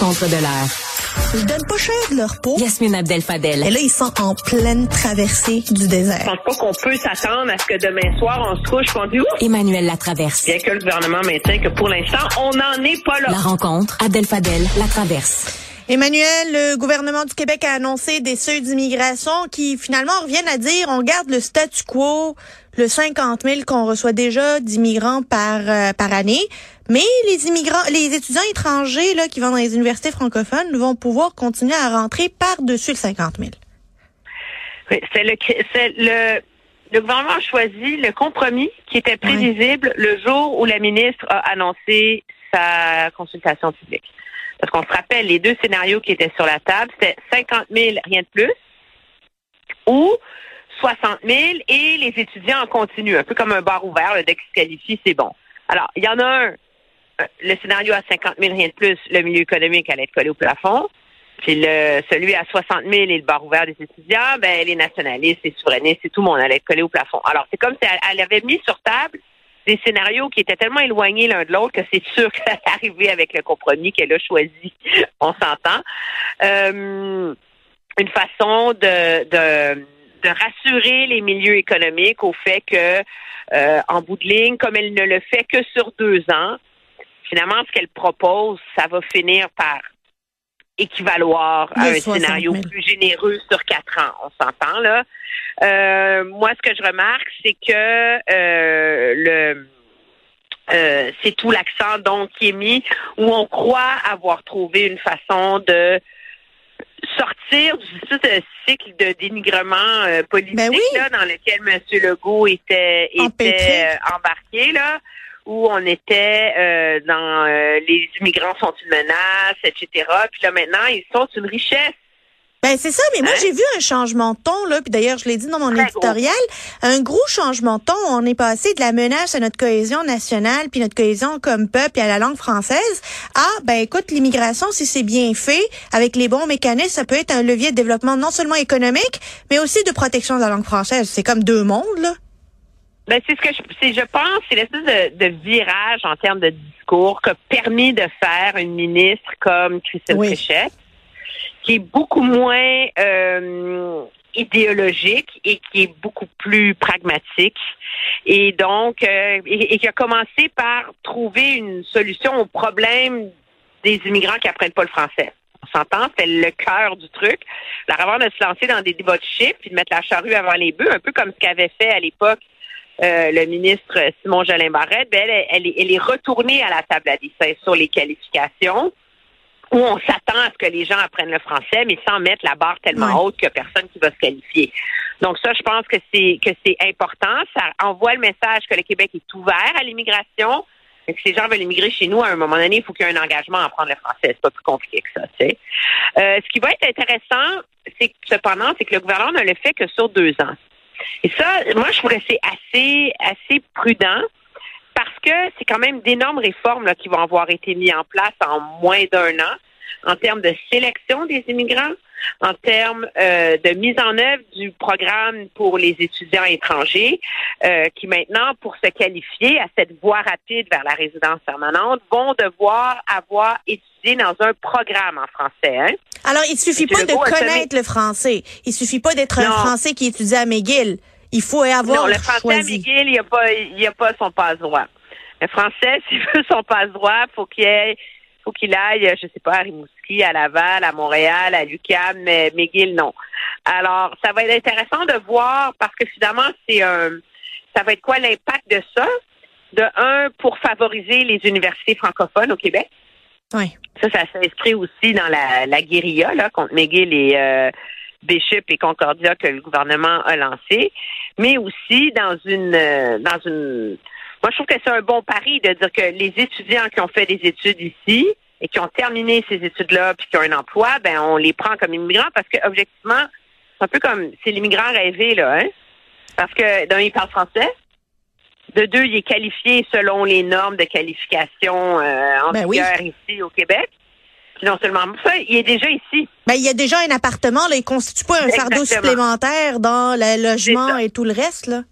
rencontre de l'heure. Ils donnent pas cher de leur peau. Yasmine Abdel Fadel. Et là, ils sont en pleine traversée du Je désert. pense pas qu'on peut s'attendre à ce que demain soir, on se couche et on dit Ouf! Emmanuel Latraverse. Bien que le gouvernement maintient que pour l'instant, on n'en est pas là. La rencontre. Abdel Fadel. La Traverse. Emmanuel, le gouvernement du Québec a annoncé des seuils d'immigration qui finalement reviennent à dire on garde le statu quo, le 50 000 qu'on reçoit déjà d'immigrants par euh, par année, mais les immigrants, les étudiants étrangers là qui vont dans les universités francophones vont pouvoir continuer à rentrer par dessus le 50 000. Oui, c'est le, c'est le, le gouvernement a choisi le compromis qui était prévisible le jour où la ministre a annoncé sa consultation publique. Parce qu'on se rappelle, les deux scénarios qui étaient sur la table, c'était 50 000, rien de plus, ou 60 000 et les étudiants en continu, un peu comme un bar ouvert, le dès se qualifient, c'est bon. Alors, il y en a un, euh, le scénario à 50 000, rien de plus, le milieu économique allait être collé au plafond. Puis le, celui à 60 000 et le bar ouvert des étudiants, ben les nationalistes, les souverainistes, et tout le monde allait être collé au plafond. Alors, c'est comme si elle, avait mis sur table des scénarios qui étaient tellement éloignés l'un de l'autre que c'est sûr que ça allait arriver avec le compromis qu'elle a choisi. On s'entend. Euh, une façon de, de rassurer les milieux économiques au fait que, euh, en bout de ligne, comme elle ne le fait que sur deux ans, finalement, ce qu'elle propose, ça va finir par équivaloir à un 60 scénario 000. plus généreux sur quatre ans. On s'entend là. Euh, moi, ce que je remarque, c'est que euh, le euh, c'est tout l'accent donc qui est mis où on croit avoir trouvé une façon de sortir du ce cycle de dénigrement euh, politique Ben oui. là, dans lequel M. Legault était, était embarqué là où on était euh, dans euh, les immigrants sont une menace, etc. Puis là maintenant, ils sont une richesse. Ben c'est ça, mais moi Hein? j'ai vu un changement de ton là, puis d'ailleurs je l'ai dit dans mon Très éditorial, un gros changement de ton. On est passé de la menace à notre cohésion nationale, puis notre cohésion comme peuple et à la langue française, à ben écoute l'immigration si c'est bien fait avec les bons mécanismes, ça peut être un levier de développement non seulement économique, mais aussi de protection de la langue française. C'est comme deux mondes là. Ben, c'est ce que je, c'est, je pense, c'est l'espèce de, de virage en termes de discours qu'a permis de faire une ministre comme Christine Oui. Qui est beaucoup moins euh, idéologique et qui est beaucoup plus pragmatique. Et donc, euh, et, qui a commencé par trouver une solution au problème des immigrants qui apprennent pas le français. On s'entend, c'est le cœur du truc. Alors, avant de se lancer dans des débats de chiffres puis de mettre la charrue avant les bœufs, un peu comme ce qu'avait fait à l'époque euh, le ministre Simon Jolin Barrette, ben, elle, elle, elle est retournée à la table à dessin sur les qualifications où on s'attend à ce que les gens apprennent le français, mais sans mettre la barre tellement haute qu'il n'y a personne qui va se qualifier. Donc ça, je pense que c'est que c'est important. Ça envoie le message que le Québec est ouvert à l'immigration. Et que si les gens veulent immigrer chez nous, à un moment donné, il faut qu'il y ait un engagement à apprendre le français. C'est pas plus compliqué que ça, tu sais. Euh, ce qui va être intéressant, c'est que, cependant, c'est que le gouvernement ne le fait que sur deux ans. Et ça, moi, je trouve que c'est assez, assez prudent parce que c'est quand même d'énormes réformes là, qui vont avoir été mises en place en moins d'un an en termes de sélection des immigrants, en termes euh, de mise en œuvre du programme pour les étudiants étrangers, euh, qui maintenant, pour se qualifier à cette voie rapide vers la résidence permanente, vont devoir avoir étudié dans un programme en français. Hein? Alors il suffit Monsieur pas de connaître le français, il suffit pas d'être un. Français qui étudie à McGill. Il faut avoir Non, le français choisi. McGill, il n'y a pas, il a pas son passe-droit. Le français, s'il veut son passe-droit, faut qu'il ait, faut qu'il aille, je sais pas, à Rimouski, à Laval, à Montréal, à l'UQAM, mais McGill, non. Alors, ça va être intéressant de voir parce que finalement, c'est un, ça va être quoi l'impact de ça? De un, pour favoriser les universités francophones au Québec. Oui. Ça, ça s'inscrit aussi dans la, la guérilla là, contre McGill et euh, Bishop et Concordia que le gouvernement a lancé, mais aussi dans une euh, dans une moi je trouve que c'est un bon pari de dire que les étudiants qui ont fait des études ici et qui ont terminé ces études-là puis qui ont un emploi, ben on les prend comme immigrants parce que objectivement, c'est un peu comme c'est l'immigrant rêvé là, hein? Parce que d'un, il parle français. De deux, il est qualifié selon les normes de qualification euh, en Ben oui. vigueur ici au Québec. Non seulement ça, il est déjà ici. Ben, il y a déjà un appartement, là, il constitue pas un fardeau supplémentaire dans le logement et tout le reste, là.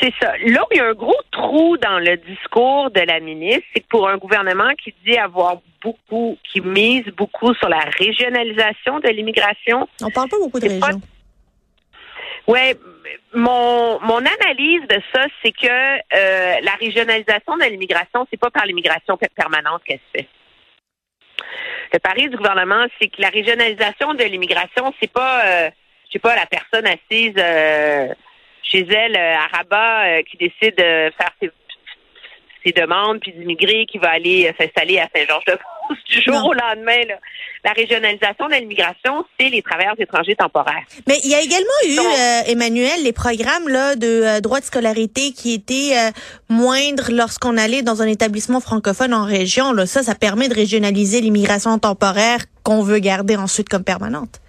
C'est ça. Là où il y a un gros trou dans le discours de la ministre, c'est que pour un gouvernement qui dit avoir beaucoup, qui mise beaucoup sur la régionalisation de l'immigration. On parle pas beaucoup de régions. Oui, mon, mon analyse de ça, c'est que euh, la régionalisation de l'immigration, c'est pas par l'immigration permanente qu'elle se fait. Le pari du gouvernement, c'est que la régionalisation de l'immigration, c'est pas, euh, je sais pas, la personne assise euh, chez elle euh, à Rabat euh, qui décide de faire ses, ses demandes puis d'immigrer, qui va aller s'installer à Saint-Georges-de-Beauce du jour au lendemain. Là. La régionalisation de l'immigration, c'est les travailleurs étrangers temporaires. Mais il y a également eu, euh, Emmanuel, les programmes là de euh, droit de scolarité qui étaient euh, moindres lorsqu'on allait dans un établissement francophone en région. Là. Ça, ça permet de régionaliser l'immigration temporaire qu'on veut garder ensuite comme permanente.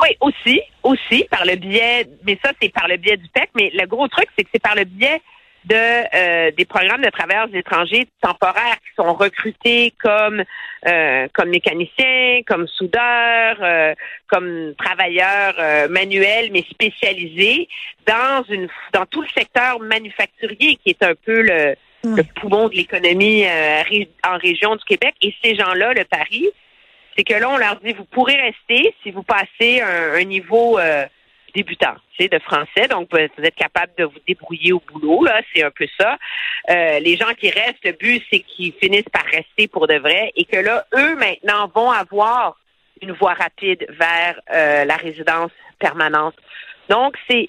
Oui, aussi, aussi par le biais, mais ça c'est par le biais du PEC, mais le gros truc c'est que c'est par le biais de euh, des programmes de travailleurs étrangers temporaires qui sont recrutés comme euh, comme mécaniciens, comme soudeurs, euh, comme travailleurs euh, manuels mais spécialisés dans une dans tout le secteur manufacturier qui est un peu le, le poumon de l'économie euh, en région du Québec. Et ces gens-là le pari c'est que là on leur dit vous pourrez rester si vous passez un, un niveau euh, débutant, tu sais, de français. Donc, vous êtes capable de vous débrouiller au boulot, là. C'est un peu ça. Euh, les gens qui restent, le but, c'est qu'ils finissent par rester pour de vrai et que là, eux, maintenant, vont avoir une voie rapide vers euh, la résidence permanente. Donc, c'est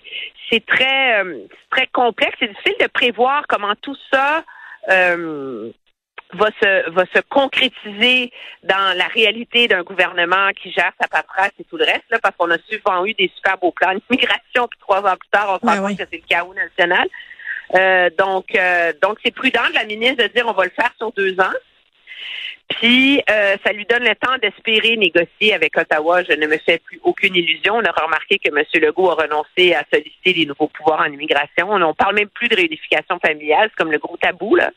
c'est très euh, très complexe. C'est difficile de prévoir comment tout ça euh, va se va se concrétiser dans la réalité d'un gouvernement qui gère sa paperasse et tout le reste, là, parce qu'on a souvent eu des super beaux plans d'immigration, puis trois ans plus tard, on se rend compte que c'est le chaos national. Euh, donc, euh, donc c'est prudent de la ministre de dire on va le faire sur deux ans. Puis, euh, ça lui donne le temps d'espérer négocier avec Ottawa. Je ne me fais plus aucune illusion. On a remarqué que M. Legault a renoncé à solliciter des nouveaux pouvoirs en immigration. On ne parle même plus de réunification familiale, c'est comme le gros tabou, là.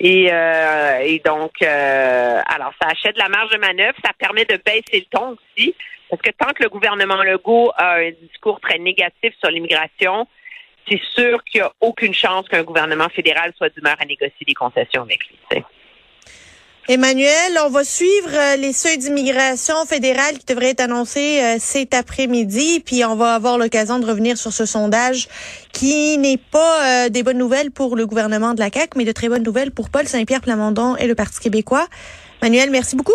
Et, euh, et donc, euh, alors, ça achète la marge de manœuvre, ça permet de baisser le ton aussi, parce que tant que le gouvernement Legault a un discours très négatif sur l'immigration, c'est sûr qu'il n'y a aucune chance qu'un gouvernement fédéral soit d'humeur à négocier des concessions avec lui. Emmanuel, on va suivre euh, les seuils d'immigration fédérale qui devraient être annoncés euh, cet après-midi, puis on va avoir l'occasion de revenir sur ce sondage qui n'est pas euh, des bonnes nouvelles pour le gouvernement de la CAQ, mais de très bonnes nouvelles pour Paul Saint-Pierre Plamondon et le Parti québécois. Emmanuel, merci beaucoup.